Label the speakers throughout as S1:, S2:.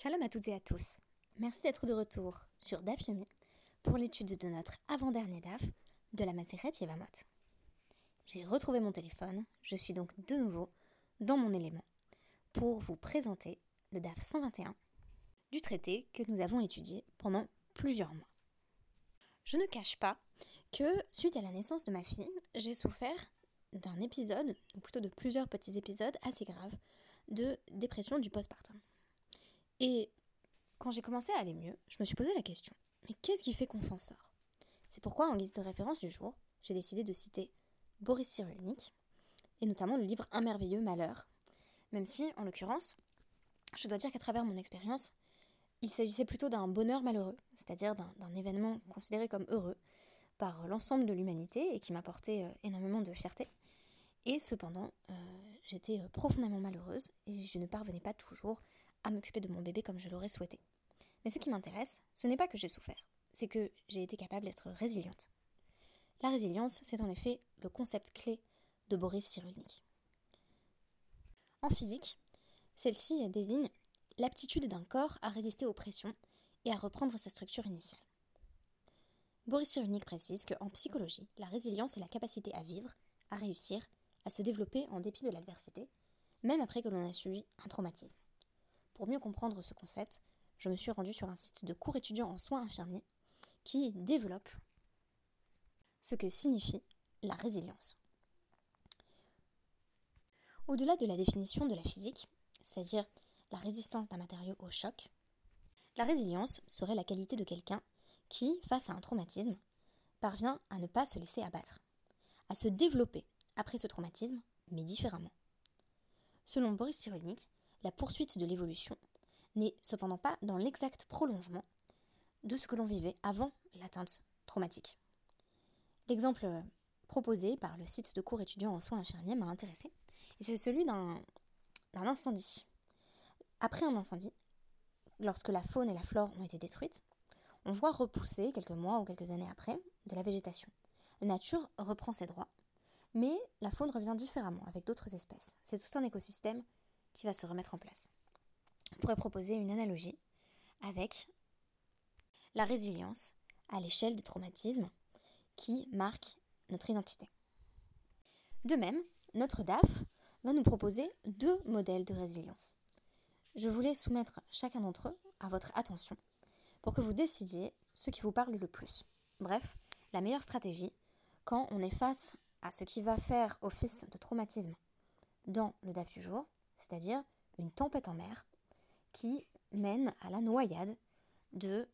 S1: Shalom à toutes et à tous. Merci d'être de retour sur DAF Yomi pour l'étude de notre avant-dernier DAF de la Maseret Yevamot. J'ai retrouvé mon téléphone, je suis donc de nouveau dans mon élément pour vous présenter le DAF 121 du traité que nous avons étudié pendant plusieurs mois. Je ne cache pas que suite à la naissance de ma fille, j'ai souffert d'un épisode, ou plutôt de plusieurs petits épisodes assez graves, de dépression du postpartum. Et quand j'ai commencé à aller mieux, je me suis posé la question, mais qu'est-ce qui fait qu'on s'en sort? C'est pourquoi, en guise de référence du jour, j'ai décidé de citer Boris Cyrulnik, et notamment le livre Un merveilleux malheur, même si, en l'occurrence, je dois dire qu'à travers mon expérience, il s'agissait plutôt d'un bonheur malheureux, c'est-à-dire d'un événement considéré comme heureux par l'ensemble de l'humanité et qui m'apportait euh, énormément de fierté. Et cependant, euh, j'étais euh, profondément malheureuse et je ne parvenais pas toujours à m'occuper de mon bébé comme je l'aurais souhaité. Mais ce qui m'intéresse, ce n'est pas que j'ai souffert, c'est que j'ai été capable d'être résiliente. La résilience, c'est en effet le concept clé de Boris Cyrulnik. En physique, celle-ci désigne l'aptitude d'un corps à résister aux pressions et à reprendre sa structure initiale. Boris Cyrulnik précise qu'en psychologie, la résilience est la capacité à vivre, à réussir, à se développer en dépit de l'adversité, même après que l'on a subi un traumatisme. Pour mieux comprendre ce concept, je me suis rendue sur un site de cours étudiants en soins infirmiers qui développe ce que signifie la résilience. Au-delà de la définition de la physique, c'est-à-dire la résistance d'un matériau au choc, la résilience serait la qualité de quelqu'un qui, face à un traumatisme, parvient à ne pas se laisser abattre, à se développer après ce traumatisme, mais différemment. Selon Boris Cyrulnik, la poursuite de l'évolution n'est cependant pas dans l'exact prolongement de ce que l'on vivait avant l'atteinte traumatique. L'exemple proposé par le site de cours étudiants en soins infirmiers m'a intéressé, et c'est celui d'un incendie. Après un incendie, lorsque la faune et la flore ont été détruites, on voit repousser, quelques mois ou quelques années après, de la végétation. La nature reprend ses droits, mais la faune revient différemment avec d'autres espèces. C'est tout un écosystème qui va se remettre en place. On pourrait proposer une analogie avec la résilience à l'échelle des traumatismes qui marquent notre identité. De même, notre DAF va nous proposer deux modèles de résilience. Je voulais soumettre chacun d'entre eux à votre attention pour que vous décidiez ce qui vous parle le plus. Bref, la meilleure stratégie quand on est face à ce qui va faire office de traumatisme dans le DAF du jour, c'est-à-dire une tempête en mer qui mène à la noyade de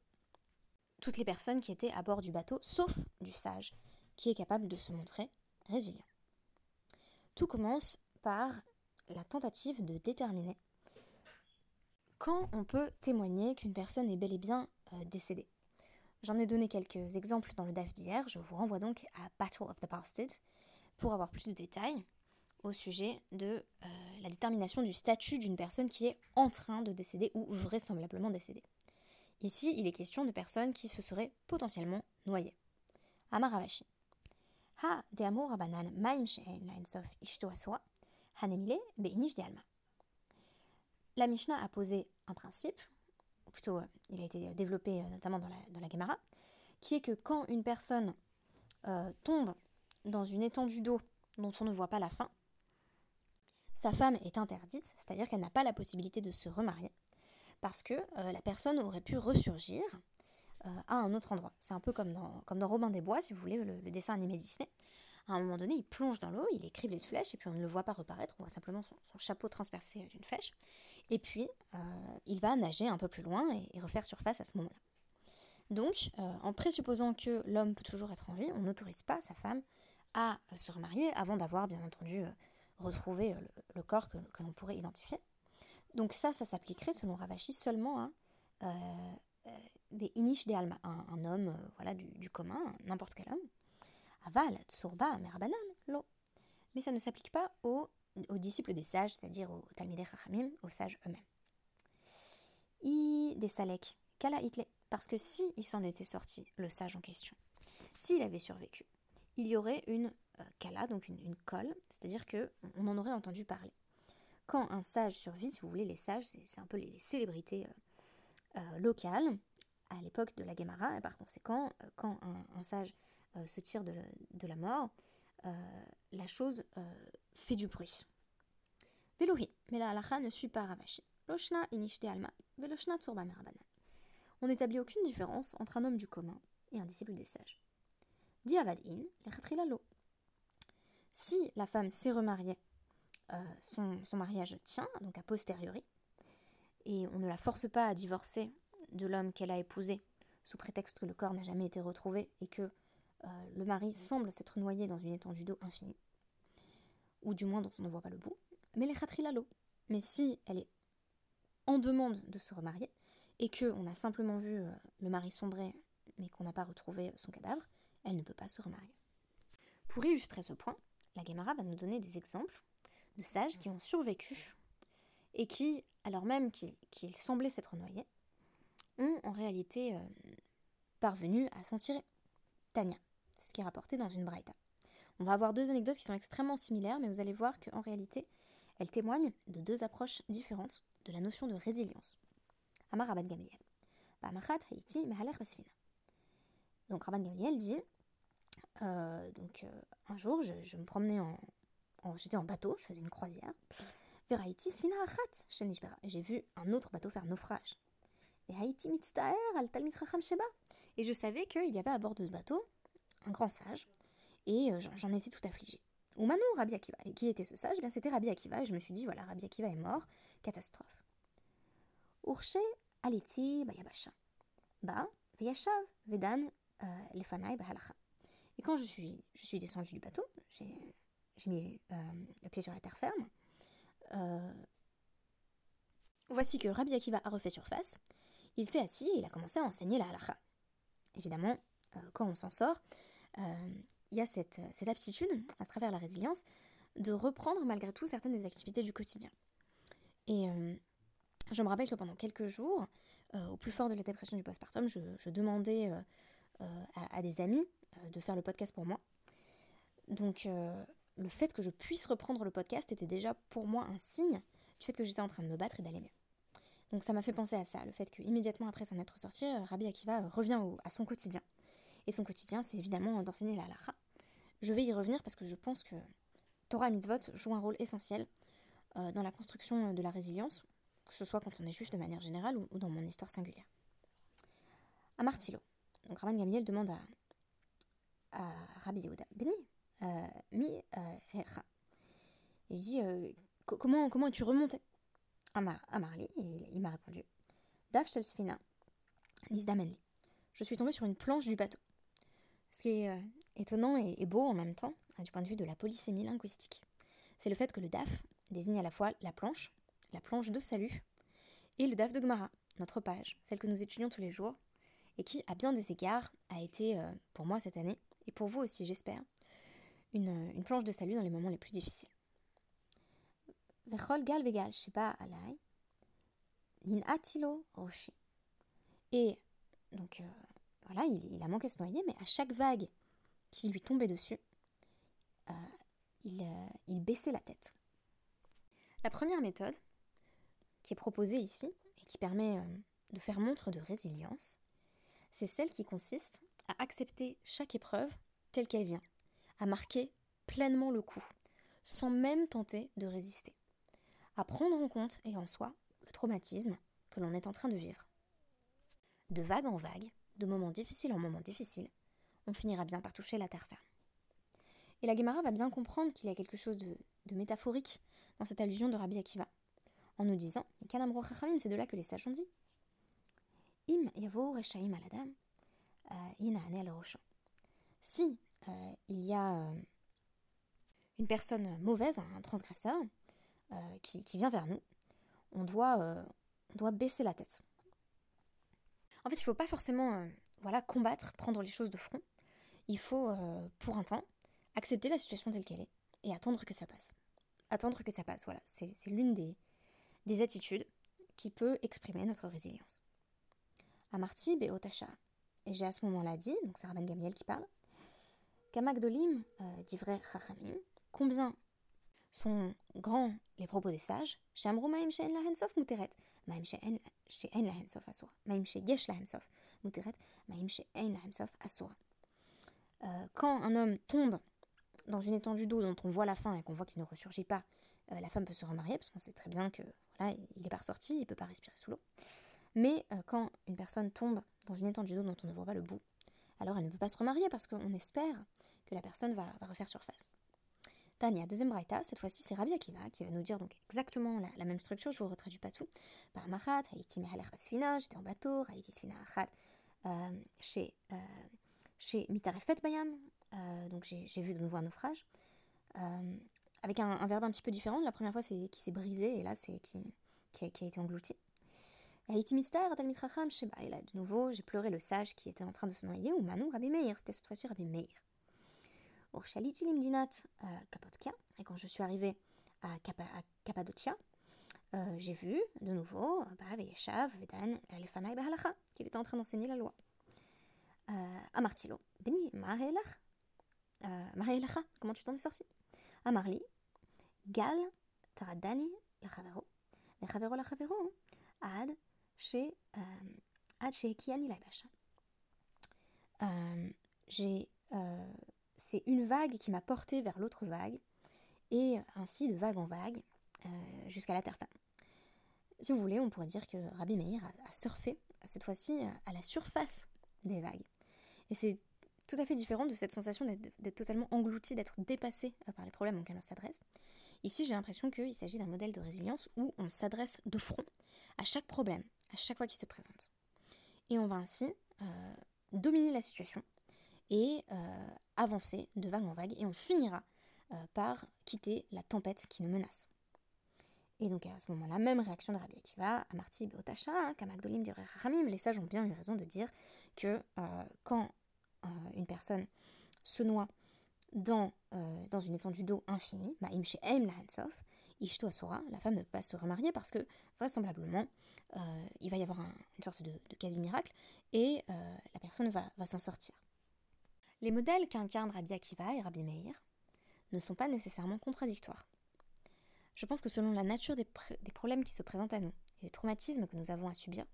S1: toutes les personnes qui étaient à bord du bateau, sauf du sage, qui est capable de se montrer résilient. Tout commence par la tentative de déterminer quand on peut témoigner qu'une personne est bel et bien euh, décédée. J'en ai donné quelques exemples dans le DAF d'hier, je vous renvoie donc à Battle of the Bastards pour avoir plus de détails au sujet de euh, la détermination du statut d'une personne qui est en train de décéder ou vraisemblablement décédée. Ici, il est question de personnes qui se seraient potentiellement noyées. Amaravashi. Ha de amour rabanan maim hanemile beinish alma. La Mishnah a posé un principe, ou plutôt euh, il a été développé euh, notamment dans la Gemara, qui est que quand une personne tombe dans une étendue d'eau dont on ne voit pas la fin, sa femme est interdite, c'est-à-dire qu'elle n'a pas la possibilité de se remarier, parce que euh, la personne aurait pu ressurgir euh, à un autre endroit. C'est un peu comme dans, comme Robin des Bois, si vous voulez, le, dessin animé Disney. À un moment donné, il plonge dans l'eau, il est criblé de flèches, et puis on ne le voit pas reparaître, on voit simplement son, chapeau transpercé d'une flèche. Et puis, euh, il va nager un peu plus loin et, refaire surface à ce moment-là. Donc, en présupposant que l'homme peut toujours être en vie, on n'autorise pas sa femme à se remarier avant d'avoir, bien entendu, retrouver euh, le, corps que, l'on pourrait identifier. Donc ça, ça s'appliquerait selon Ravashi seulement à euh, euh, Inish de Alma, un, homme voilà, du, commun, n'importe quel homme. Aval, Tsurba, Merbanan, lo. Mais ça ne s'applique pas aux, disciples des sages, c'est-à-dire aux Talmidei Chachamim, aux sages eux-mêmes. I des Salek, Kala Hitle, parce que si il s'en était sorti, le sage en question, s'il avait survécu, il y aurait une kala, donc une, colle, c'est-à-dire que en aurait entendu parler. Quand un sage survit, si vous voulez, les sages, c'est un peu les, célébrités euh, locale à l'époque de la Gemara, et par conséquent, quand un, sage se tire de, la mort, la chose fait du bruit. Velohi, mais la halacha ne suit pas Ravashi. Loshna inishte alma, veloshna tsurba. On n'établit aucune différence entre un homme du commun et un disciple des sages. Di avadin, l'echatrila Si la femme s'est remariée, euh, son, mariage tient, donc a posteriori, et on ne la force pas à divorcer de l'homme qu'elle a épousé sous prétexte que le corps n'a jamais été retrouvé et que euh, le mari semble s'être noyé dans une étendue d'eau infinie, ou du moins dont on ne voit pas le bout, mais les l'eau. Mais si elle est en demande de se remarier, et qu'on a simplement vu euh, le mari sombrer, mais qu'on n'a pas retrouvé son cadavre, elle ne peut pas se remarier. Pour illustrer ce point, la Gemara va nous donner des exemples de sages qui ont survécu et qui, alors même qu'ils semblaient s'être noyés, ont en réalité euh, parvenu à s'en tirer. Tania, c'est ce qui est rapporté dans une braïta. On va avoir deux anecdotes qui sont extrêmement similaires, mais vous allez voir qu'en réalité, elles témoignent de deux approches différentes de la notion de résilience. Amar Rabban Gamliel. Donc Rabban Gamliel dit euh, donc euh, un jour je, me promenais en, j'étais en bateau, je faisais une croisière. Veraiti svina achat J'ai vu un autre bateau faire naufrage. Et je savais qu'il y avait à bord de ce bateau un grand sage, et euh, j'en étais tout affligée. Ou Manu Rabbi Akiva. Et qui était ce sage? Eh bien, C'était Rabbi Akiva, et je me suis dit, voilà, Rabbi Akiva est mort, catastrophe. Aliti bayabasha. Ba, vedan, lefanai bahalacha. Et quand je suis, descendue du bateau, j'ai mis euh, le pied sur la terre ferme. Euh, voici que Rabbi Akiva a refait surface. Il s'est assis et il a commencé à enseigner la halacha. Évidemment, quand on s'en sort, il y a cette, aptitude, à travers la résilience, de reprendre malgré tout certaines des activités du quotidien. Et je me rappelle que pendant quelques jours, euh, au plus fort de la dépression du postpartum, je, je demandais euh, euh, à, des amis de faire le podcast pour moi. Donc le fait que je puisse reprendre le podcast était déjà pour moi un signe du fait que j'étais en train de me battre et d'aller mieux. Donc ça m'a fait penser à ça, le fait qu'immédiatement après s'en être sorti, Rabbi Akiva revient à son quotidien. Et son quotidien, c'est évidemment d'enseigner la lara. Je vais y revenir parce que je pense que Torah Mitzvot joue un rôle essentiel dans la construction de la résilience, que ce soit quand on est juif de manière générale ou, dans mon histoire singulière. À Martilo, donc Rabban Gamliel demande à Rabbi Yehuda, Beni, euh, mi euh, Il dit euh, comment, comment es-tu remonté? À, Marli Et il, m'a répondu Dav Shelsfina, Nizdamenli. Je suis tombé sur une planche du bateau. Ce qui est étonnant et, beau en même temps, hein, du point de vue de la polysémie linguistique, c'est le fait que le Daf désigne à la fois la planche la planche de salut, et le DAF de Gmara, notre page, celle que nous étudions tous les jours, et qui, à bien des égards, a été, euh, pour moi cette année, et pour vous aussi j'espère, une, une, planche de salut dans les moments les plus difficiles. Et donc euh, voilà, il, a manqué se noyer, mais à chaque vague qui lui tombait dessus, euh, il, baissait la tête. La première méthode, qui est proposée ici et qui permet euh, de faire montre de résilience, c'est celle qui consiste à accepter chaque épreuve telle qu'elle vient, à marquer pleinement le coup, sans même tenter de résister, à prendre en compte et en soi le traumatisme que l'on est en train de vivre. De vague en vague, de moment difficile en moment difficile, on finira bien par toucher la terre ferme. Et la Gemara va bien comprendre qu'il y a quelque chose de, métaphorique dans cette allusion de Rabbi Akiva, en nous disant, c'est de là que les sages ont dit. Im aladam, euh, Si euh, il y a euh, une personne mauvaise, un transgresseur, qui, vient vers nous, on doit, on doit baisser la tête. En fait, il ne faut pas forcément voilà, combattre, prendre les choses de front. Il faut, pour un temps, accepter la situation telle qu'elle est et attendre que ça passe. Attendre que ça passe, voilà. C'est l'une des, des attitudes qui peut exprimer notre résilience. Amarti Beotacha. Et j'ai à ce moment-là dit, donc c'est Rabban Gamiel qui parle, Kamagdolim, euh, dit vrai Chachamim, combien sont grands les propos des sages, Shamru Maim She'en Lahen Sof Muteret, Maim She'en Lahen Sof Asura, Maim She'yesh Lahen Sof Muteret, Maim She'en Lahen Sof Asura. Euh, quand un homme tombe dans une étendue d'eau dont on voit la fin et qu'on voit qu'il ne ressurgit pas, euh, la femme peut se remarier parce qu'on sait très bien que voilà, il n'est pas ressorti, il ne peut pas respirer sous l'eau. Mais euh, quand une personne tombe dans une étendue d'eau dont on ne voit pas le bout, alors elle ne peut pas se remarier parce qu'on espère que la personne va, refaire surface. Tania, deuxième braïta, cette fois-ci c'est Rabbi Akiva qui va nous dire donc exactement la, même structure, je vous retraduis pas tout. Par Machat, Haïti Sfina, j'étais en bateau, Haïti Sfina Achat, chez, chez Mitarefet Bayam, euh, donc j'ai vu de nouveau un naufrage. Euh, avec un, verbe un petit peu différent. La première fois, c'est qui s'est brisé, et là, c'est qui, qui, a, été englouti. Mystère, Talmid Chacham, Sheba. Et là, de nouveau, j'ai pleuré le sage qui était en train de se noyer, ou Manou Rabbi Meir. C'était cette fois-ci Rabbi Meir. Urshaliti Limdinat euh, Kapotka. Et quand je suis arrivée à, Cappadocia, euh, j'ai vu de nouveau Yeshav, Vedan, Lefanaï Bahalacha, qu'il était en train d'enseigner la loi. Euh, à Martilo, Beni Mahaelach. Comment tu t'en es sorti? Amarli, Gal, Taradani, Lachavero, Lachavero, Lachavero, hein. Ad, chez, euh, chez Kian hein. euh, euh, c'est une vague qui m'a portée vers l'autre vague, et ainsi de vague en vague, euh, jusqu'à la terre. Si vous voulez, on pourrait dire que Rabbi Meir a, surfé, cette fois-ci à la surface des vagues. Et c'est tout à fait différent de cette sensation d'être totalement englouti, d'être dépassé par les problèmes auxquels on s'adresse. Ici, j'ai l'impression qu'il s'agit d'un modèle de résilience où on s'adresse de front à chaque problème, à chaque fois qu'il se présente. Et on va ainsi euh, dominer la situation et euh, avancer de vague en vague, et on finira par quitter la tempête qui nous menace. Et donc à ce moment-là, même réaction de Rabbi Akiva, Amarti Beotacha, hein, Kamakdolim Ramim, les sages ont bien eu raison de dire que quand euh, une personne se noie dans, euh, dans une étendue d'eau infinie, la la femme ne peut pas se remarier parce que vraisemblablement euh, il va y avoir une sorte de, quasi-miracle et la personne va, s'en sortir. Les modèles qu'incarnent Rabbi Akiva et Rabbi Meir ne sont pas nécessairement contradictoires. Je pense que selon la nature des, problèmes qui se présentent à nous et des traumatismes que nous avons à subir,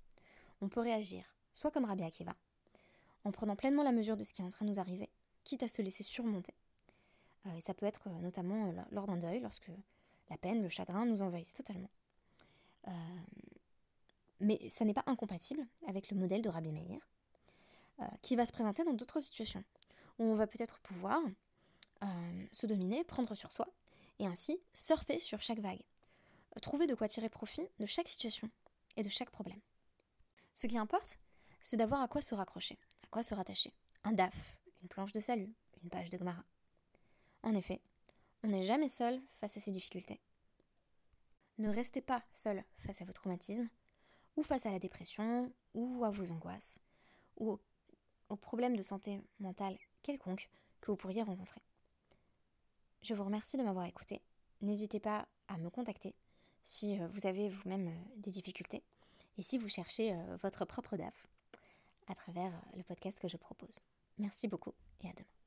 S1: on peut réagir soit comme Rabbi Akiva, en prenant pleinement la mesure de ce qui est en train de nous arriver, quitte à se laisser surmonter. Euh, et ça peut être euh, notamment euh, lors d'un deuil, lorsque la peine, le chagrin nous envahissent totalement. mais ça n'est pas incompatible avec le modèle de Rabbi Meir, qui va se présenter dans d'autres situations, où on va peut-être pouvoir se dominer, prendre sur soi, et ainsi surfer sur chaque vague, trouver de quoi tirer profit de chaque situation et de chaque problème. Ce qui importe, c'est d'avoir à quoi se raccrocher quoi se rattacher Un DAF, une planche de salut, une page de Gmara. En effet, on n'est jamais seul face à ces difficultés. Ne restez pas seul face à vos traumatismes, ou face à la dépression, ou à vos angoisses, ou aux, problèmes de santé mentale quelconques que vous pourriez rencontrer. Je vous remercie de m'avoir écouté. N'hésitez pas à me contacter si euh, vous avez vous-même euh, des difficultés et si vous cherchez euh, votre propre DAF à travers le podcast que je propose. Merci beaucoup et à demain.